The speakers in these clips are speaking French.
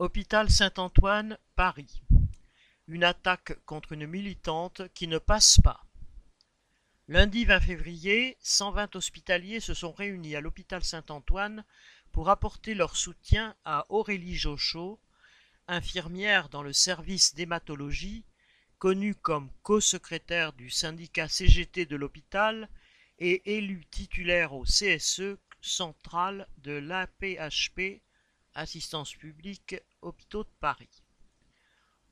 Hôpital Saint-Antoine, Paris. Une attaque contre une militante qui ne passe pas. Lundi 20 février, 120 hospitaliers se sont réunis à l'hôpital Saint-Antoine pour apporter leur soutien à Aurélie Jochot, infirmière dans le service d'hématologie, connue comme co-secrétaire du syndicat CGT de l'hôpital et élue titulaire au CSE central de l'APHP Assistance publique, Hôpitaux de Paris.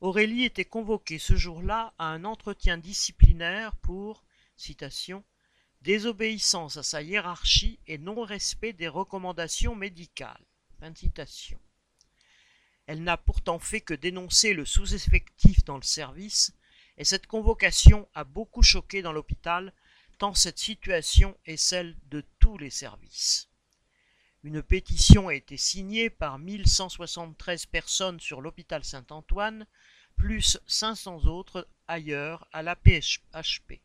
Aurélie était convoquée ce jour-là à un entretien disciplinaire pour, désobéissance à sa hiérarchie et non-respect des recommandations médicales. Elle n'a pourtant fait que dénoncer le sous-effectif dans le service, et cette convocation a beaucoup choqué dans l'hôpital, tant cette situation est celle de tous les services. Une pétition a été signée par 1173 personnes sur l'hôpital Saint-Antoine, plus 500 autres ailleurs à la PHP.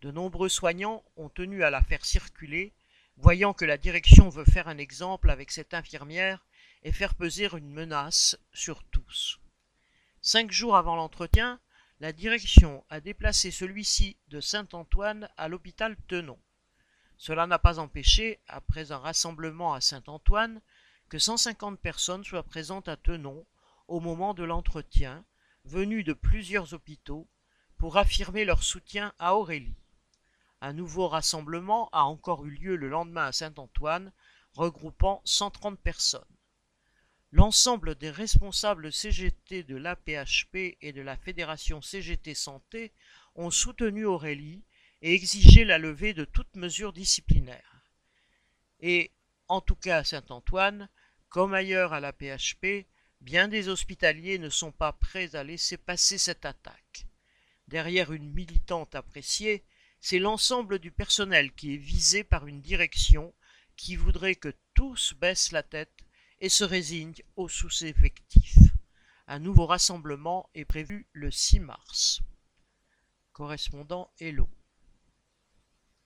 De nombreux soignants ont tenu à la faire circuler, voyant que la direction veut faire un exemple avec cette infirmière et faire peser une menace sur tous. Cinq jours avant l'entretien, la direction a déplacé celui-ci de Saint-Antoine à l'hôpital Tenon. Cela n'a pas empêché, après un rassemblement à Saint-Antoine, que 150 personnes soient présentes à Tenon au moment de l'entretien, venues de plusieurs hôpitaux, pour affirmer leur soutien à Aurélie. Un nouveau rassemblement a encore eu lieu le lendemain à Saint-Antoine, regroupant 130 personnes. L'ensemble des responsables CGT de l'APHP et de la Fédération CGT Santé ont soutenu Aurélie et exiger la levée de toute mesure disciplinaire. Et, en tout cas à Saint-Antoine, comme ailleurs à la PHP, bien des hospitaliers ne sont pas prêts à laisser passer cette attaque. Derrière une militante appréciée, c'est l'ensemble du personnel qui est visé par une direction qui voudrait que tous baissent la tête et se résignent aux sous-effectifs. Un nouveau rassemblement est prévu le 6 mars. Correspondant Hello.